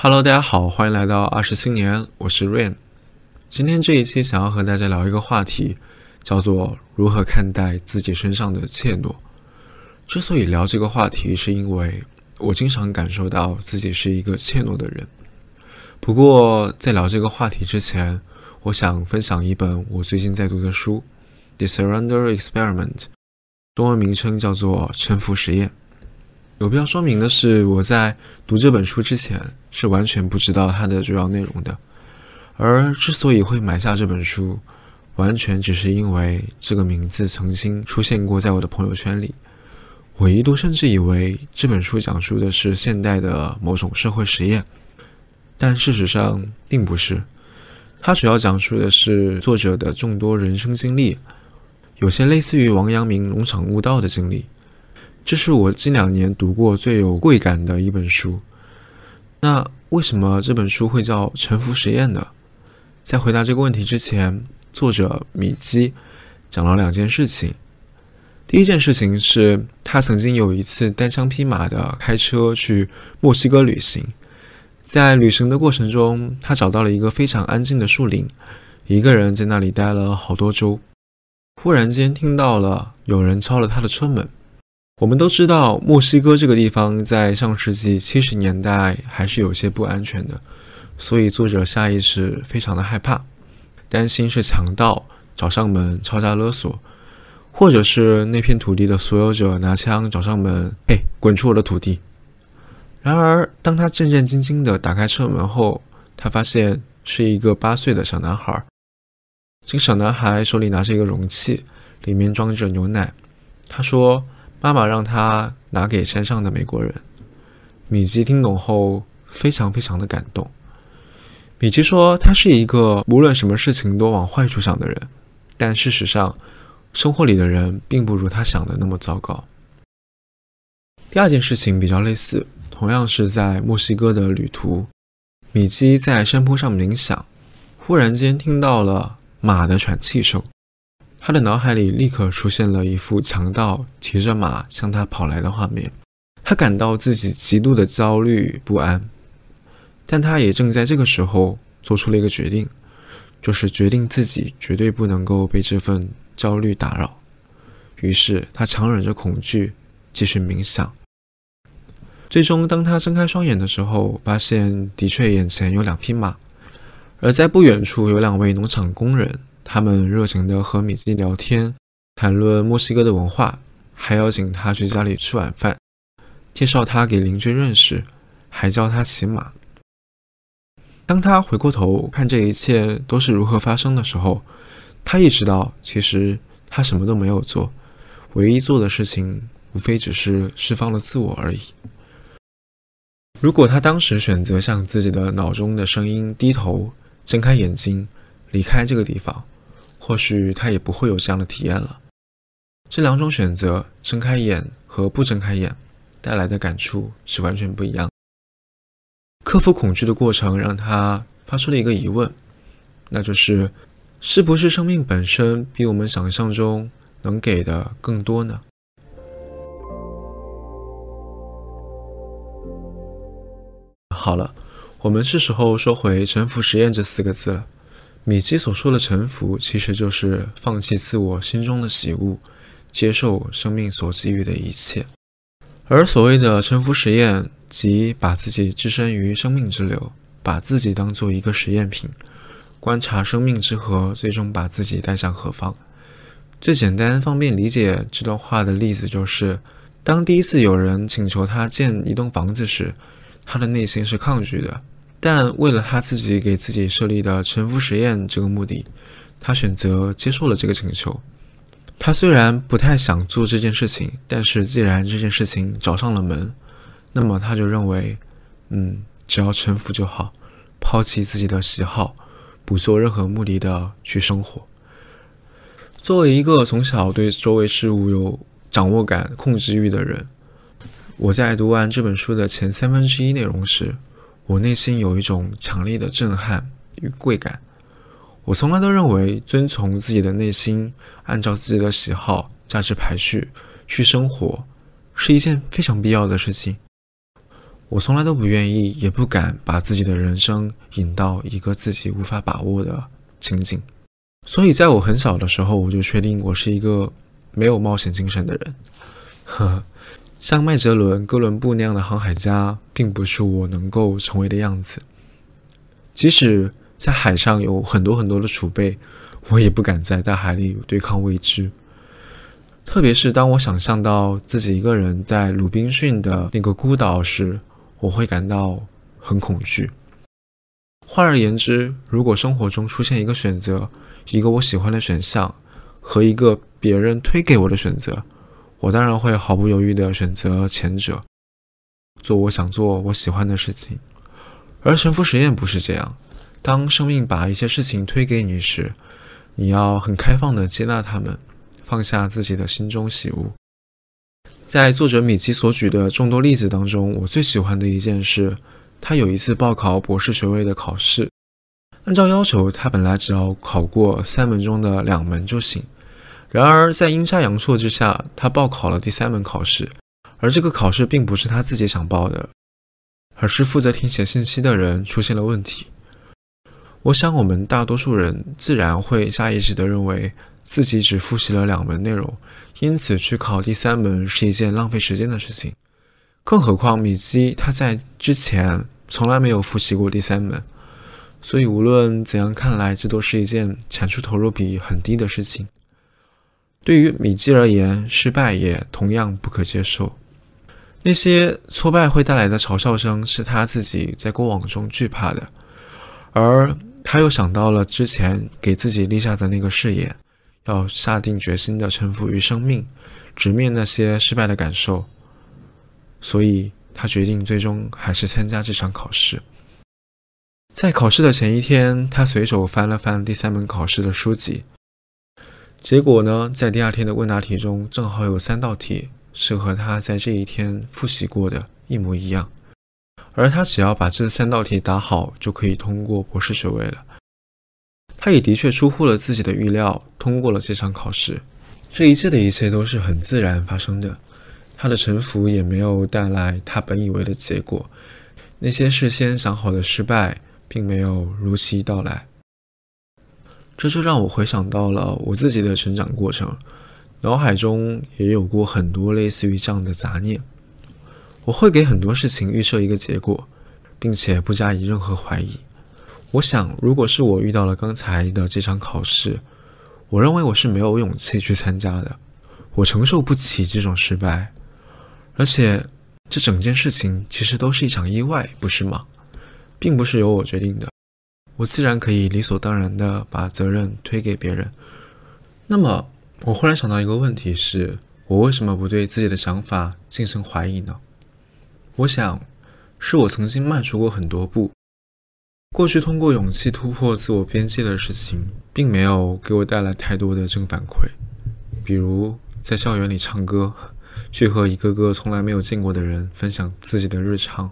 Hello，大家好，欢迎来到二十青年，我是 Rain。今天这一期想要和大家聊一个话题，叫做如何看待自己身上的怯懦。之所以聊这个话题，是因为我经常感受到自己是一个怯懦的人。不过在聊这个话题之前，我想分享一本我最近在读的书，《The Surrender Experiment》，中文名称叫做《沉浮实验》。有必要说明的是，我在读这本书之前是完全不知道它的主要内容的。而之所以会买下这本书，完全只是因为这个名字曾经出现过在我的朋友圈里。我一度甚至以为这本书讲述的是现代的某种社会实验，但事实上并不是。它主要讲述的是作者的众多人生经历，有些类似于王阳明农场悟道的经历。这是我近两年读过最有贵感的一本书。那为什么这本书会叫《沉浮实验》呢？在回答这个问题之前，作者米基讲了两件事情。第一件事情是他曾经有一次单枪匹马的开车去墨西哥旅行，在旅行的过程中，他找到了一个非常安静的树林，一个人在那里待了好多周。忽然间听到了有人敲了他的车门。我们都知道，墨西哥这个地方在上世纪七十年代还是有些不安全的，所以作者下意识非常的害怕，担心是强盗找上门敲诈勒索，或者是那片土地的所有者拿枪找上门，哎，滚出我的土地！然而，当他战战兢兢地打开车门后，他发现是一个八岁的小男孩。这个小男孩手里拿着一个容器，里面装着牛奶。他说。妈妈让他拿给山上的美国人。米基听懂后非常非常的感动。米基说，他是一个无论什么事情都往坏处想的人，但事实上，生活里的人并不如他想的那么糟糕。第二件事情比较类似，同样是在墨西哥的旅途。米基在山坡上冥想，忽然间听到了马的喘气声。他的脑海里立刻出现了一幅强盗骑着马向他跑来的画面，他感到自己极度的焦虑不安，但他也正在这个时候做出了一个决定，就是决定自己绝对不能够被这份焦虑打扰。于是他强忍着恐惧继续冥想。最终，当他睁开双眼的时候，发现的确眼前有两匹马，而在不远处有两位农场工人。他们热情地和米基聊天，谈论墨西哥的文化，还邀请他去家里吃晚饭，介绍他给邻居认识，还教他骑马。当他回过头看这一切都是如何发生的时候，他意识到，其实他什么都没有做，唯一做的事情无非只是释放了自我而已。如果他当时选择向自己的脑中的声音低头，睁开眼睛，离开这个地方。或许他也不会有这样的体验了。这两种选择，睁开眼和不睁开眼，带来的感触是完全不一样。克服恐惧的过程让他发出了一个疑问，那就是：是不是生命本身比我们想象中能给的更多呢？好了，我们是时候说回“沉浮实验”这四个字了。米基所说的臣服，其实就是放弃自我心中的喜恶，接受生命所给予的一切。而所谓的臣服实验，即把自己置身于生命之流，把自己当做一个实验品，观察生命之河最终把自己带向何方。最简单方便理解这段话的例子就是：当第一次有人请求他建一栋房子时，他的内心是抗拒的。但为了他自己给自己设立的沉浮实验这个目的，他选择接受了这个请求。他虽然不太想做这件事情，但是既然这件事情找上了门，那么他就认为，嗯，只要臣服就好，抛弃自己的喜好，不做任何目的的去生活。作为一个从小对周围事物有掌握感、控制欲的人，我在读完这本书的前三分之一内容时。我内心有一种强烈的震撼与贵感。我从来都认为，遵从自己的内心，按照自己的喜好、价值排序去生活，是一件非常必要的事情。我从来都不愿意，也不敢把自己的人生引到一个自己无法把握的情景。所以，在我很小的时候，我就确定我是一个没有冒险精神的人。呵，像麦哲伦、哥伦布那样的航海家，并不是我能够成为的样子。即使在海上有很多很多的储备，我也不敢在大海里对抗未知。特别是当我想象到自己一个人在鲁滨逊的那个孤岛时，我会感到很恐惧。换而言之，如果生活中出现一个选择，一个我喜欢的选项和一个别人推给我的选择，我当然会毫不犹豫地选择前者，做我想做、我喜欢的事情。而沉浮实验不是这样，当生命把一些事情推给你时，你要很开放地接纳他们，放下自己的心中喜恶。在作者米基所举的众多例子当中，我最喜欢的一件事。他有一次报考博士学位的考试，按照要求，他本来只要考过三门中的两门就行。然而，在阴差阳错之下，他报考了第三门考试，而这个考试并不是他自己想报的，而是负责填写信息的人出现了问题。我想，我们大多数人自然会下意识地认为自己只复习了两门内容，因此去考第三门是一件浪费时间的事情。更何况，米基他在之前从来没有复习过第三门，所以无论怎样看来，这都是一件产出投入比很低的事情。对于米基而言，失败也同样不可接受。那些挫败会带来的嘲笑声，是他自己在过往中惧怕的，而他又想到了之前给自己立下的那个誓言，要下定决心的臣服于生命，直面那些失败的感受。所以他决定最终还是参加这场考试。在考试的前一天，他随手翻了翻第三门考试的书籍，结果呢，在第二天的问答题中，正好有三道题是和他在这一天复习过的一模一样，而他只要把这三道题答好，就可以通过博士学位了。他也的确出乎了自己的预料，通过了这场考试。这一切的一切都是很自然发生的。他的沉浮也没有带来他本以为的结果，那些事先想好的失败并没有如期到来。这就让我回想到了我自己的成长过程，脑海中也有过很多类似于这样的杂念。我会给很多事情预设一个结果，并且不加以任何怀疑。我想，如果是我遇到了刚才的这场考试，我认为我是没有勇气去参加的，我承受不起这种失败。而且，这整件事情其实都是一场意外，不是吗？并不是由我决定的，我自然可以理所当然的把责任推给别人。那么，我忽然想到一个问题：是我为什么不对自己的想法进行怀疑呢？我想，是我曾经迈出过很多步，过去通过勇气突破自我边界的事情，并没有给我带来太多的正反馈，比如在校园里唱歌。去和一个个从来没有见过的人分享自己的日常，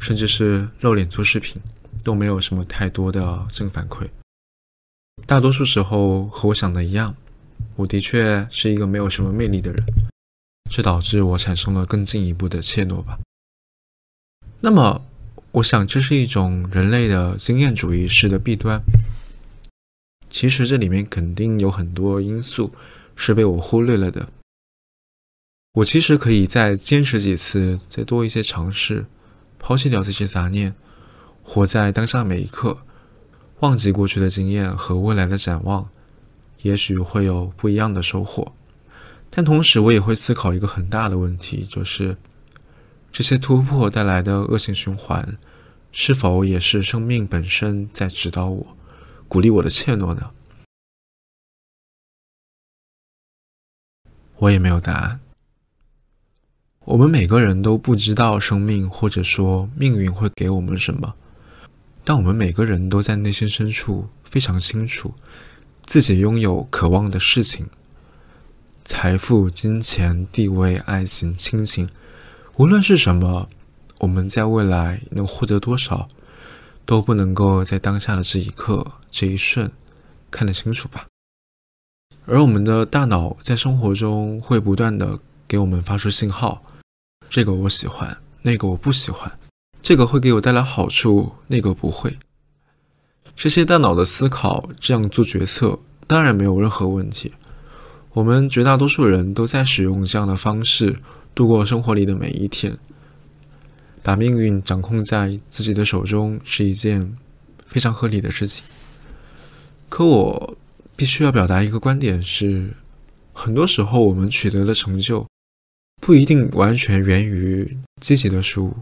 甚至是露脸做视频，都没有什么太多的正反馈。大多数时候和我想的一样，我的确是一个没有什么魅力的人，这导致我产生了更进一步的怯懦吧。那么，我想这是一种人类的经验主义式的弊端。其实这里面肯定有很多因素是被我忽略了的。我其实可以再坚持几次，再多一些尝试，抛弃掉这些杂念，活在当下每一刻，忘记过去的经验和未来的展望，也许会有不一样的收获。但同时，我也会思考一个很大的问题，就是这些突破带来的恶性循环，是否也是生命本身在指导我、鼓励我的怯懦呢？我也没有答案。我们每个人都不知道生命或者说命运会给我们什么，但我们每个人都在内心深处非常清楚，自己拥有渴望的事情，财富、金钱、地位、爱情、亲情，无论是什么，我们在未来能获得多少，都不能够在当下的这一刻、这一瞬看得清楚吧。而我们的大脑在生活中会不断的给我们发出信号。这个我喜欢，那个我不喜欢；这个会给我带来好处，那个不会。这些大脑的思考，这样做决策，当然没有任何问题。我们绝大多数人都在使用这样的方式度过生活里的每一天。把命运掌控在自己的手中是一件非常合理的事情。可我必须要表达一个观点是：很多时候我们取得的成就不一定完全源于积极的事物，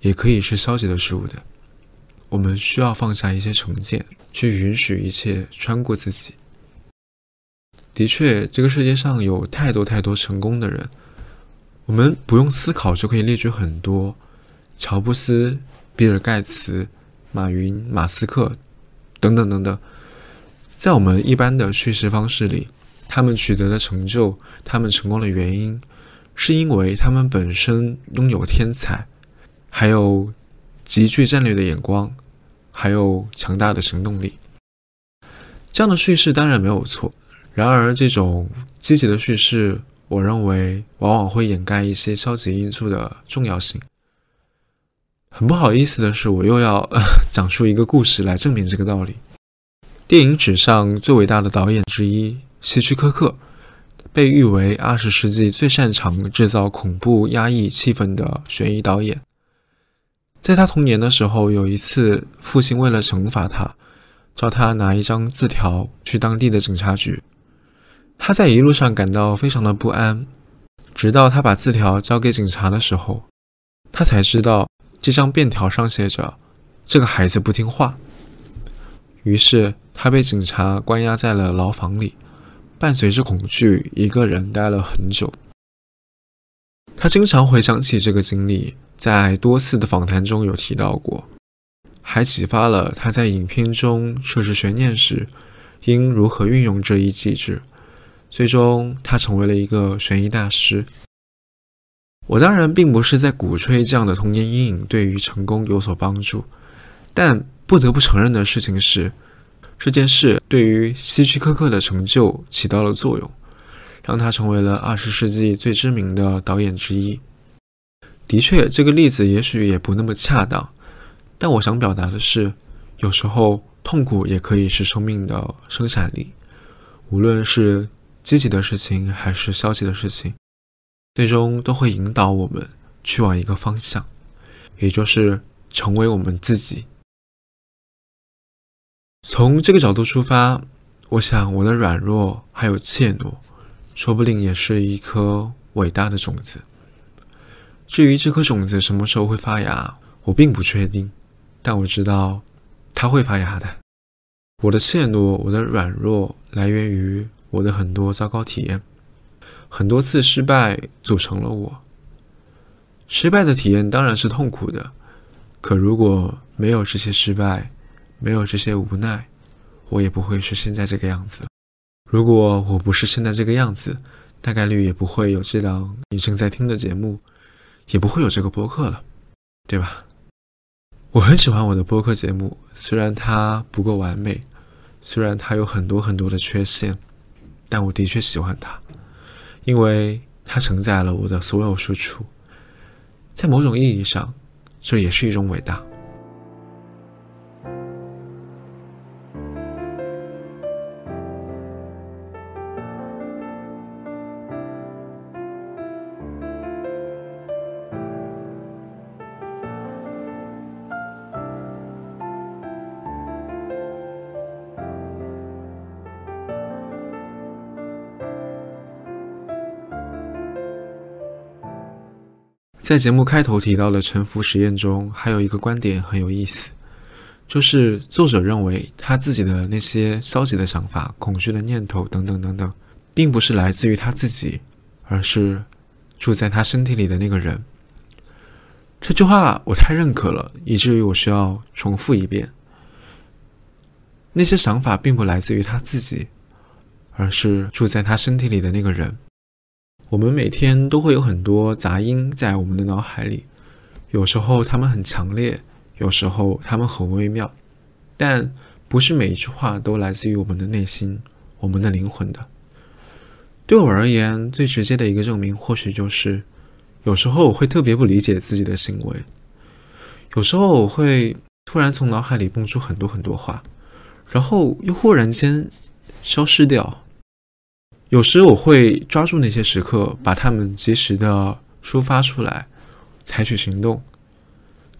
也可以是消极的事物的。我们需要放下一些成见，去允许一切穿过自己。的确，这个世界上有太多太多成功的人，我们不用思考就可以列举很多：乔布斯、比尔·盖茨、马云、马斯克等等等等。在我们一般的叙事方式里，他们取得的成就，他们成功的原因，是因为他们本身拥有天才，还有极具战略的眼光，还有强大的行动力。这样的叙事当然没有错。然而，这种积极的叙事，我认为往往会掩盖一些消极因素的重要性。很不好意思的是，我又要 讲述一个故事来证明这个道理。电影史上最伟大的导演之一希区柯克，被誉为二十世纪最擅长制造恐怖压抑气氛的悬疑导演。在他童年的时候，有一次，父亲为了惩罚他，叫他拿一张字条去当地的警察局。他在一路上感到非常的不安，直到他把字条交给警察的时候，他才知道这张便条上写着“这个孩子不听话”。于是他被警察关押在了牢房里，伴随着恐惧，一个人待了很久。他经常回想起这个经历，在多次的访谈中有提到过，还启发了他在影片中设置悬念时应如何运用这一机制。最终，他成为了一个悬疑大师。我当然并不是在鼓吹这样的童年阴影对于成功有所帮助，但不得不承认的事情是，这件事对于希区柯克的成就起到了作用，让他成为了二十世纪最知名的导演之一。的确，这个例子也许也不那么恰当，但我想表达的是，有时候痛苦也可以是生命的生产力，无论是。积极的事情还是消极的事情，最终都会引导我们去往一个方向，也就是成为我们自己。从这个角度出发，我想我的软弱还有怯懦，说不定也是一颗伟大的种子。至于这颗种子什么时候会发芽，我并不确定，但我知道它会发芽的。我的怯懦，我的软弱，来源于。我的很多糟糕体验，很多次失败组成了我。失败的体验当然是痛苦的，可如果没有这些失败，没有这些无奈，我也不会是现在这个样子。如果我不是现在这个样子，大概率也不会有这档你正在听的节目，也不会有这个播客了，对吧？我很喜欢我的播客节目，虽然它不够完美，虽然它有很多很多的缺陷。但我的确喜欢它，因为它承载了我的所有输出，在某种意义上，这也是一种伟大。在节目开头提到的沉浮实验中，还有一个观点很有意思，就是作者认为他自己的那些消极的想法、恐惧的念头等等等等，并不是来自于他自己，而是住在他身体里的那个人。这句话我太认可了，以至于我需要重复一遍。那些想法并不来自于他自己，而是住在他身体里的那个人。我们每天都会有很多杂音在我们的脑海里，有时候他们很强烈，有时候他们很微妙，但不是每一句话都来自于我们的内心、我们的灵魂的。对我而言，最直接的一个证明，或许就是有时候我会特别不理解自己的行为，有时候我会突然从脑海里蹦出很多很多话，然后又忽然间消失掉。有时我会抓住那些时刻，把它们及时的抒发出来，采取行动。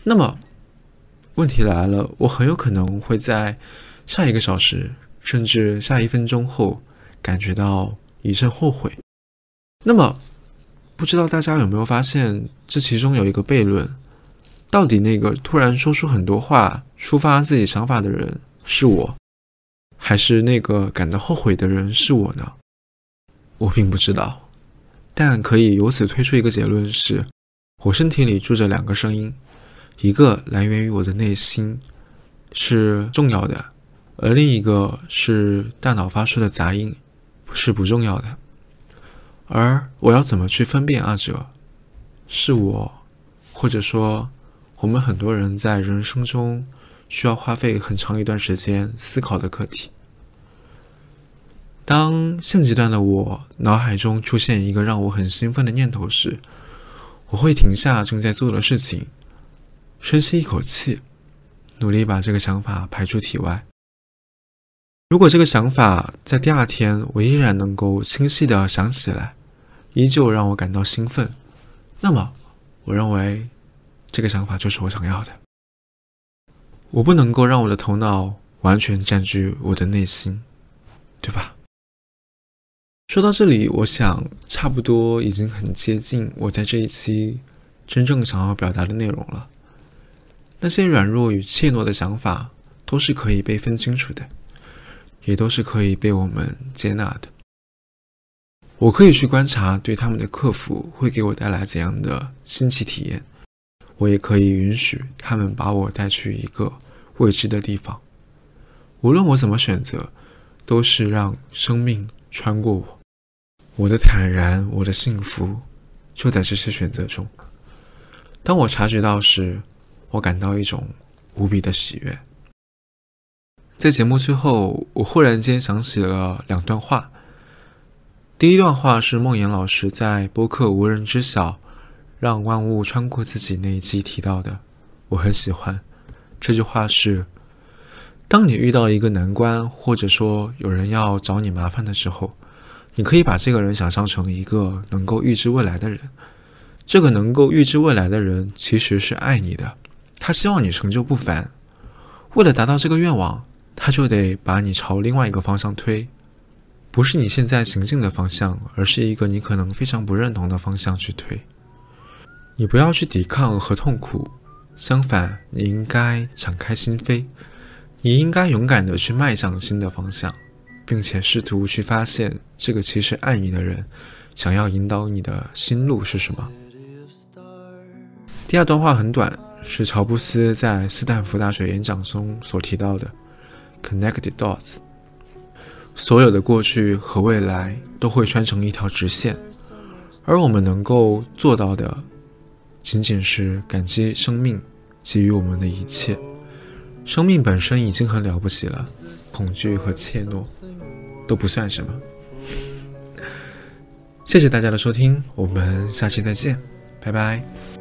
那么，问题来了，我很有可能会在下一个小时，甚至下一分钟后，感觉到一阵后悔。那么，不知道大家有没有发现，这其中有一个悖论：到底那个突然说出很多话、抒发自己想法的人是我，还是那个感到后悔的人是我呢？我并不知道，但可以由此推出一个结论：是我身体里住着两个声音，一个来源于我的内心，是重要的；而另一个是大脑发出的杂音，是不重要的。而我要怎么去分辨二者？是我，或者说我们很多人在人生中需要花费很长一段时间思考的课题。当现阶段的我脑海中出现一个让我很兴奋的念头时，我会停下正在做的事情，深吸一口气，努力把这个想法排出体外。如果这个想法在第二天我依然能够清晰的想起来，依旧让我感到兴奋，那么我认为这个想法就是我想要的。我不能够让我的头脑完全占据我的内心，对吧？说到这里，我想差不多已经很接近我在这一期真正想要表达的内容了。那些软弱与怯懦的想法都是可以被分清楚的。也都是可以被我们接纳的。我可以去观察对他们的克服会给我带来怎样的新奇体验，我也可以允许他们把我带去一个未知的地方。无论我怎么选择，都是让生命穿过我。我的坦然，我的幸福，就在这些选择中。当我察觉到时，我感到一种无比的喜悦。在节目最后，我忽然间想起了两段话。第一段话是梦妍老师在播客《无人知晓，让万物穿过自己》那一期提到的，我很喜欢。这句话是：当你遇到一个难关，或者说有人要找你麻烦的时候，你可以把这个人想象成一个能够预知未来的人。这个能够预知未来的人其实是爱你的，他希望你成就不凡。为了达到这个愿望。他就得把你朝另外一个方向推，不是你现在行进的方向，而是一个你可能非常不认同的方向去推。你不要去抵抗和痛苦，相反，你应该敞开心扉，你应该勇敢的去迈向新的方向，并且试图去发现这个其实爱你的人想要引导你的心路是什么。第二段话很短，是乔布斯在斯坦福大学演讲中所提到的。Connected dots，所有的过去和未来都会穿成一条直线，而我们能够做到的，仅仅是感激生命给予我们的一切。生命本身已经很了不起了，恐惧和怯懦都不算什么。谢谢大家的收听，我们下期再见，拜拜。